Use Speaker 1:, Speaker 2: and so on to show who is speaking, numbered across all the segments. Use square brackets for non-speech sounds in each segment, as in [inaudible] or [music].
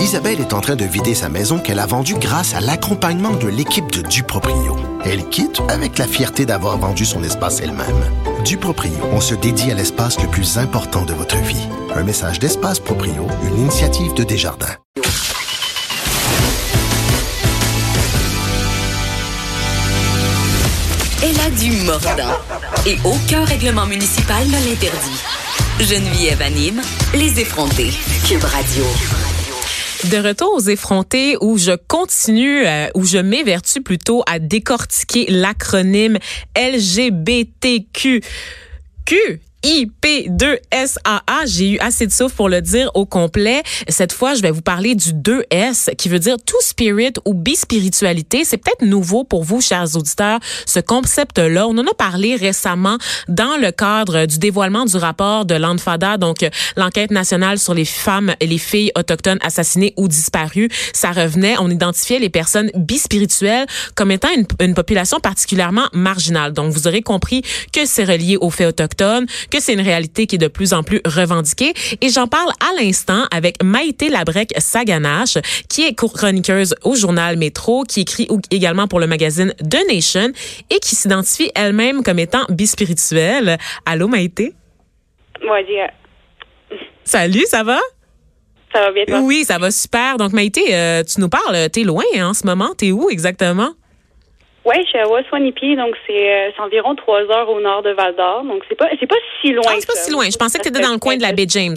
Speaker 1: Isabelle est en train de vider sa maison qu'elle a vendue grâce à l'accompagnement de l'équipe de Duproprio. Elle quitte avec la fierté d'avoir vendu son espace elle-même. Duproprio, on se dédie à l'espace le plus important de votre vie. Un message d'Espace Proprio, une initiative de Desjardins.
Speaker 2: Elle a du mordant et aucun règlement municipal ne l'interdit. Geneviève anime les effrontés. Cube Radio.
Speaker 3: De retour aux effrontés où je continue, euh, où je m'évertue plutôt à décortiquer l'acronyme LGBTQ. Q IP2SAA. J'ai eu assez de souffle pour le dire au complet. Cette fois, je vais vous parler du 2S qui veut dire tout spirit ou bispiritualité. C'est peut-être nouveau pour vous, chers auditeurs, ce concept-là. On en a parlé récemment dans le cadre du dévoilement du rapport de l'ANFADA, donc l'enquête nationale sur les femmes et les filles autochtones assassinées ou disparues. Ça revenait, on identifiait les personnes bispirituelles comme étant une population particulièrement marginale. Donc, vous aurez compris que c'est relié aux faits autochtones, que c'est une réalité qui est de plus en plus revendiquée. Et j'en parle à l'instant avec Maïté Labrec-Saganache, qui est chroniqueuse au journal Métro, qui écrit également pour le magazine The Nation et qui s'identifie elle-même comme étant bispirituelle. Allô, Maïté?
Speaker 4: Moi, dis,
Speaker 3: Salut, ça va?
Speaker 4: ça va bien, toi?
Speaker 3: Oui, ça va super. Donc, Maïté, euh, tu nous parles, t'es loin hein, en ce moment. T'es où exactement?
Speaker 4: Oui, je suis à Waswanipi, donc c'est euh, c'est environ trois heures au nord de Val d'Or. Donc c'est pas c'est pas si loin.
Speaker 3: Ah, c'est pas si loin. Je pensais que t'étais dans le coin de la baie James.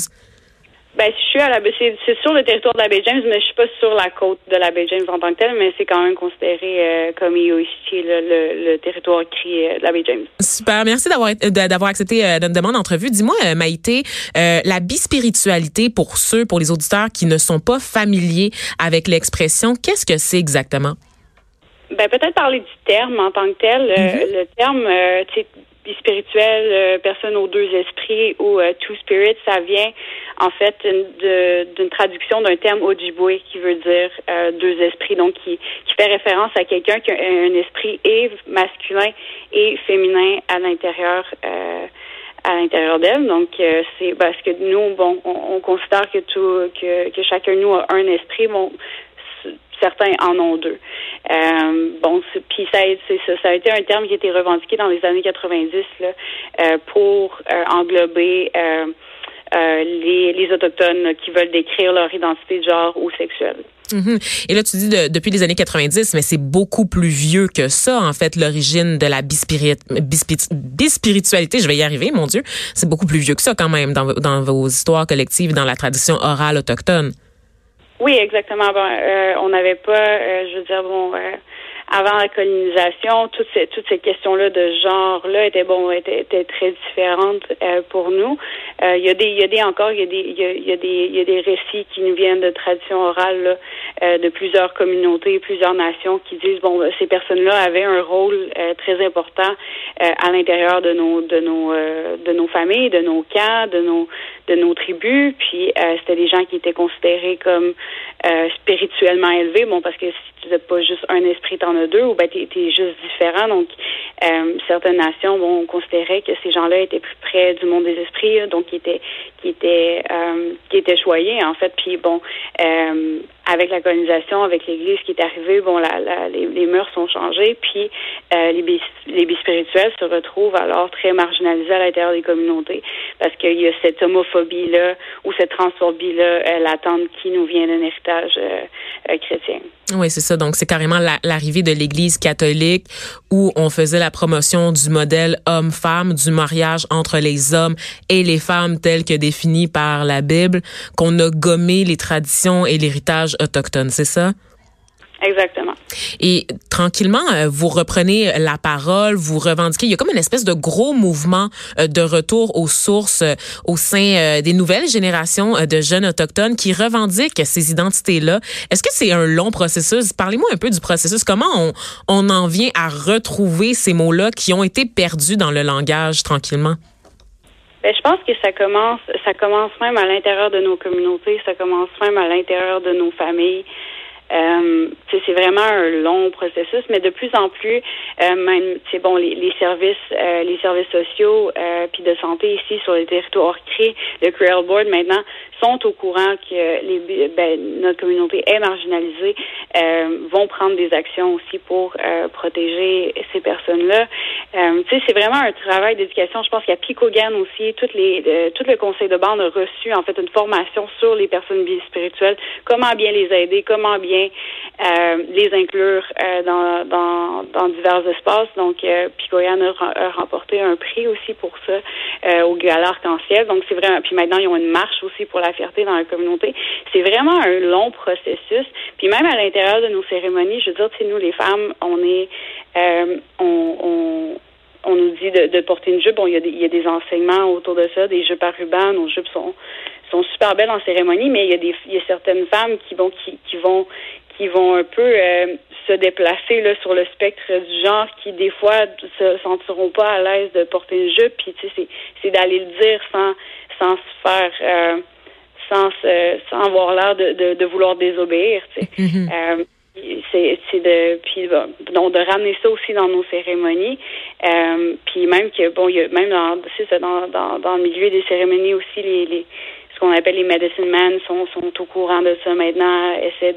Speaker 4: Ben, je suis à la c'est c'est sur le territoire de la baie James, mais je suis pas sur la côte de la baie James en tant que telle, mais c'est quand même considéré euh, comme IOIC, le, le, le territoire écrit euh, de la baie James.
Speaker 3: Super. Merci d'avoir d'avoir accepté euh, notre demande d'entrevue. Dis-moi, Maïté, la bispiritualité pour ceux, pour les auditeurs qui ne sont pas familiers avec l'expression, qu'est-ce que c'est exactement?
Speaker 4: Ben, peut-être parler du terme en tant que tel. Euh,
Speaker 3: Mm-hmm.
Speaker 4: le terme, euh, tu sais, bispirituel, euh, personne aux deux esprits ou euh, two spirits, ça vient en fait d'une- traduction d'un terme Ojibwe qui veut dire deux esprits, donc qui, qui fait référence à quelqu'un qui a un esprit et masculin et féminin à l'intérieur. À l'intérieur d'elle. Donc, euh, c'est parce que nous, bon, on, on considère que tout, que, que chacun de nous a un esprit. Bon, certains en ont deux. Euh, bon, puis ça, ça, ça a été un terme qui a été revendiqué dans les années 90 là, euh, pour euh, englober euh, les, autochtones qui veulent décrire leur identité de genre ou sexuelle.
Speaker 3: Mhm. Et là, tu dis de- depuis les années 90, mais c'est beaucoup plus vieux que ça, en fait, l'origine de la bispirit, bispiri- bispiritualité. Je vais y arriver, mon Dieu. C'est beaucoup plus vieux que ça, quand même, dans, dans vos histoires collectives, dans la tradition orale autochtone.
Speaker 4: Oui, exactement. Bon, euh, on n'avait pas, euh, je veux dire, bon, euh, avant la colonisation, toutes ces, toutes ces questions-là de genre-là étaient bon, étaient, étaient très différentes euh, pour nous. Euh, Il y a des, il y a des encore, il y a des, il y a, des, il y a des récits qui nous viennent de traditions orales là, euh, de plusieurs communautés, plusieurs nations qui disent bon, ben, ces personnes-là avaient un rôle euh, très important euh, à l'intérieur de nos, de nos, euh, de nos familles, de nos camps, de nos, de nos tribus. Puis c'était des gens qui étaient considérés comme spirituellement élevés. Bon, parce que si tu n'as pas juste un esprit, t'en as deux, ou ben t'es, t'es juste différent. Donc euh, certaines nations, bon, considéraient que ces gens-là étaient plus près du monde des esprits, là, donc qui étaient qui étaient euh, qui étaient choyés en fait. Puis bon, euh, avec la colonisation, avec l'Église qui est arrivée, bon, la, les, les mœurs sont changées, puis les, bis, les bispirituels se retrouvent alors très marginalisés à l'intérieur des communautés parce qu'il y a cette homophobie-là ou cette transphobie-là latente qui nous vient d'un héritage chrétien.
Speaker 3: Oui, c'est ça. Donc, c'est carrément la- l'arrivée de l'Église catholique où on faisait la promotion du modèle homme-femme, du mariage entre les hommes et les femmes tel que défini par la Bible, qu'on a gommé les traditions et l'héritage autochtone, c'est ça?
Speaker 4: Exactement.
Speaker 3: Et tranquillement, euh, vous reprenez la parole, vous revendiquez. Il y a comme une espèce de gros mouvement euh, de retour aux sources euh, au sein des nouvelles générations de jeunes autochtones qui revendiquent ces identités-là. Est-ce que c'est un long processus? Parlez-moi un peu du processus. Comment on, on en vient à retrouver ces mots-là qui ont été perdus dans le langage tranquillement?
Speaker 4: Ben, je pense que ça commence, ça commence même à l'intérieur de nos communautés, ça commence même à l'intérieur de nos familles. Euh, c'est vraiment un long processus, mais de plus en plus, euh, même, c'est bon, les, les services, euh, les services sociaux, euh, puis de santé ici sur les territoires créés, le Creole Board maintenant sont au courant que les, ben, notre communauté est marginalisée, euh, vont prendre des actions aussi pour euh, protéger ces personnes-là. Euh, tu sais, c'est vraiment un travail d'éducation. Je pense a Picogan aussi, toutes les, tout le conseil de bande a reçu en fait une formation sur les personnes spirituelles, comment bien les aider, comment bien les inclure dans, dans, dans divers espaces. Donc, euh, Picoyan a, remporté un prix aussi pour ça au Gala Arc-en-Ciel. Donc, c'est vraiment. Puis maintenant, ils ont une marche aussi pour la fierté dans la communauté. C'est vraiment un long processus. Puis même à l'intérieur de nos cérémonies, je veux dire, c'est nous les femmes, on est, euh, on, on, on, nous dit de, de, porter une jupe. Bon, il y, a des, il y a des enseignements autour de ça, des jupes à ruban. Nos jupes sont sont super belles en cérémonie, mais il y a des, il y a certaines femmes qui vont qui, qui vont qui vont un peu euh, se déplacer là sur le spectre du genre qui des fois se sentiront pas à l'aise de porter une jupe puis tu sais c'est c'est d'aller le dire sans sans se faire euh, sans, sans avoir l'air de, de, de, vouloir désobéir. Tu sais. Mm-hmm. C'est de puis donc de ramener ça aussi dans nos cérémonies. Euh, puis même que bon il y a même dans c'est dans, dans, dans le milieu des cérémonies aussi les, les ce qu'on appelle les medicine men sont, sont au courant de ça. Maintenant, essaient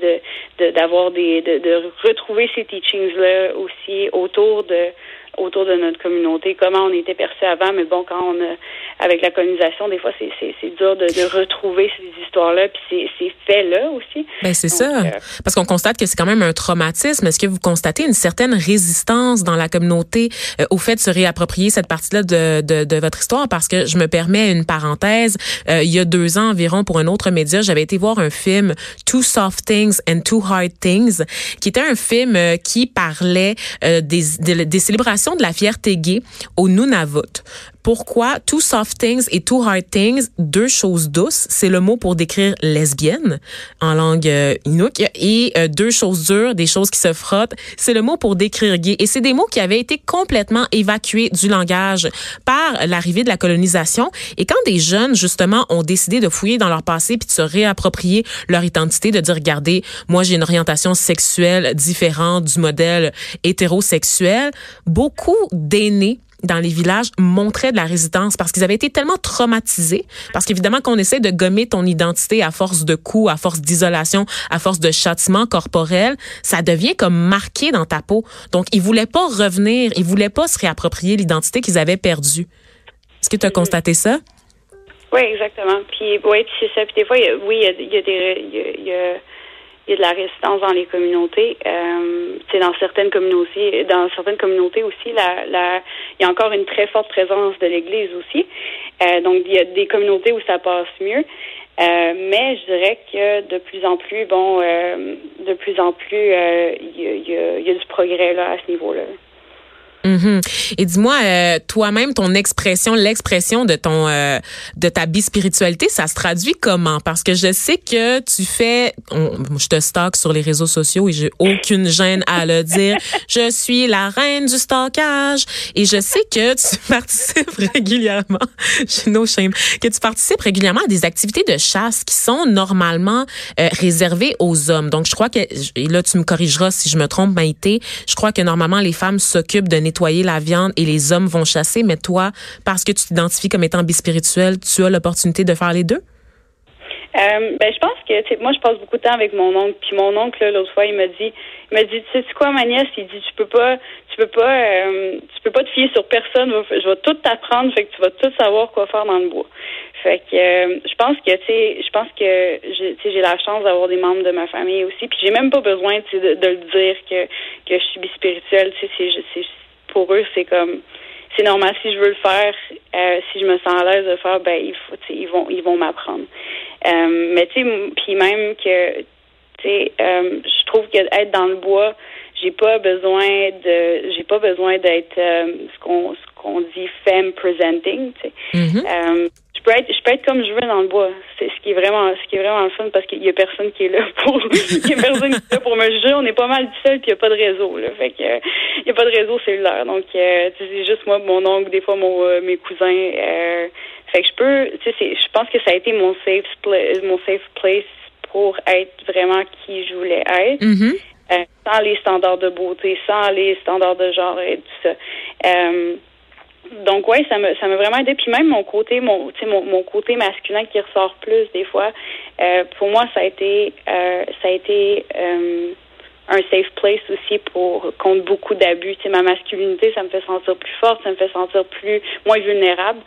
Speaker 4: de d'avoir des de, de retrouver ces teachings là aussi autour de autour de notre communauté, comment on était perçu avant, mais bon, quand on a, avec la colonisation, des fois, c'est, dur de, de, retrouver ces histoires-là, puis ces, faits-là aussi.
Speaker 3: Ben, c'est ça. Euh, Parce qu'on constate que c'est quand même un traumatisme. Est-ce que vous constatez une certaine résistance dans la communauté euh, au fait de se réapproprier cette partie-là de, de, de, votre histoire? Parce que je me permets une parenthèse. Euh, il y a deux ans environ, pour un autre média, j'avais été voir un film, Two Soft Things and Two Hard Things, qui était un film qui parlait des, des, des célébrations de la fierté gay au Nunavut pourquoi Two Soft Things et Two Hard Things, deux choses douces, c'est le mot pour décrire lesbienne en langue euh, inuk, et euh, deux choses dures, des choses qui se frottent, c'est le mot pour décrire gay. Et c'est des mots qui avaient été complètement évacués du langage par l'arrivée de la colonisation. Et quand des jeunes, justement, ont décidé de fouiller dans leur passé puis de se réapproprier leur identité, de dire, regardez, moi j'ai une orientation sexuelle différente du modèle hétérosexuel, beaucoup d'aînés dans les villages montraient de la résistance parce qu'ils avaient été tellement traumatisés. Parce qu'évidemment, qu'on essaie de gommer ton identité à force de coups, à force d'isolation, à force de châtiment corporel, ça devient comme marqué dans ta peau. Donc, ils voulaient pas revenir, ils voulaient pas se réapproprier l'identité qu'ils avaient perdue. Est-ce que tu as constaté ça?
Speaker 4: Oui, exactement. Puis, oui, c'est ça. Puis des fois, oui, il y a, des... y a il y a de la résistance dans les communautés. Euh, dans certaines communautés, dans certaines communautés aussi, la, la, il y a encore une très forte présence de l'Église aussi. Euh, donc il y a des communautés où ça passe mieux. Euh, mais je dirais que de plus en plus, bon, euh, de plus en plus, euh, il y, a, y, a, du progrès là à ce niveau-là.
Speaker 3: Mhm. Et dis-moi, euh, toi-même, ton expression, l'expression de ton, euh, de ta bispiritualité, ça se traduit comment? Parce que je sais que tu fais, je te stocke sur les réseaux sociaux et j'ai aucune gêne à le dire. [laughs] je suis la reine du stockage et je sais que tu [laughs] participes régulièrement. [laughs] J'ai no shame. Que tu participes régulièrement à des activités de chasse qui sont normalement euh, réservées aux hommes. Donc, je crois que et là, tu me corrigeras si je me trompe, Maïté. Je crois que normalement les femmes s'occupent de nettoyer nettoyer la viande et les hommes vont chasser, mais toi, parce que tu t'identifies comme étant bispirituel, tu as l'opportunité de faire les deux?
Speaker 4: Euh, ben, je pense que moi je passe beaucoup de temps avec mon oncle. Puis mon oncle l'autre fois il m'a dit, il m'a dit, tu sais quoi ma nièce, il dit tu peux pas, tu peux pas, euh, tu peux pas te fier sur personne. Je vais tout t'apprendre, fait que tu vas tout savoir quoi faire dans le bois. Fait que euh, je pense que tu sais, je pense que j'ai la chance d'avoir des membres de ma famille aussi. Puis j'ai même pas besoin de, le dire que que je suis bispirituelle. Tu sais, c'est pour eux, c'est comme c'est normal si je veux le faire, euh, si je me sens à l'aise de faire, ben il faut, ils vont ils vont m'apprendre. Euh, mais tu sais, puis même que tu sais, euh, je trouve qu'être dans le bois, j'ai pas besoin de j'ai pas besoin d'être ce qu'on ce qu'on dit femme presenting, tu sais. Mm-hmm peux être, je peux être comme je veux dans le bois. C'est ce qui est vraiment, ce qui est vraiment le fun parce qu'il y a personne qui est là pour, [laughs] il y a personne qui est là pour me juger. On est pas mal tout seul puis il y a pas de réseau, là. Fait que, il y a pas de réseau cellulaire. Donc, euh, c'est juste moi, mon oncle, des fois mon, euh, mes cousins, euh, fait que je peux, tu sais, je pense que ça a été mon safe, mon safe place pour être vraiment qui je voulais être.
Speaker 3: Mhm.
Speaker 4: Euh, sans les standards de beauté, sans les standards de genre et tout ça. Donc ouais, ça me ça m'a vraiment aidé. Puis même mon côté, mon mon, mon côté masculin qui ressort plus des fois. Euh, pour moi, ça a été euh, ça a été euh, un safe place aussi pour contre beaucoup d'abus. Tu sais, ma masculinité, ça me fait sentir plus forte, ça me fait sentir plus moins vulnérable.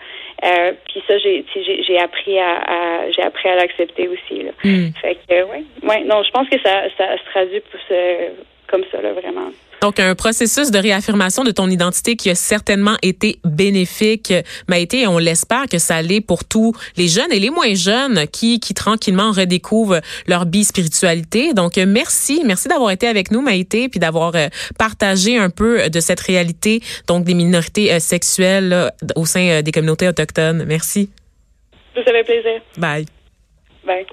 Speaker 4: Puis ça, j'ai j'ai appris à, à j'ai appris à l'accepter aussi. Là.
Speaker 3: Mm.
Speaker 4: Fait que ouais, ouais, non, je pense que ça ça se traduit pour ce, comme ça là vraiment.
Speaker 3: Donc, un processus de réaffirmation de ton identité qui a certainement été bénéfique, Maïté, et on l'espère que ça l'est pour tous les jeunes et les moins jeunes qui, qui tranquillement redécouvrent leur bi-spiritualité. Donc, merci. Merci d'avoir été avec nous, Maïté, puis d'avoir euh, partagé un peu de cette réalité, donc des minorités euh, sexuelles là, au sein euh, des communautés autochtones. Merci.
Speaker 4: Ça fait plaisir.
Speaker 3: Bye.
Speaker 4: Bye.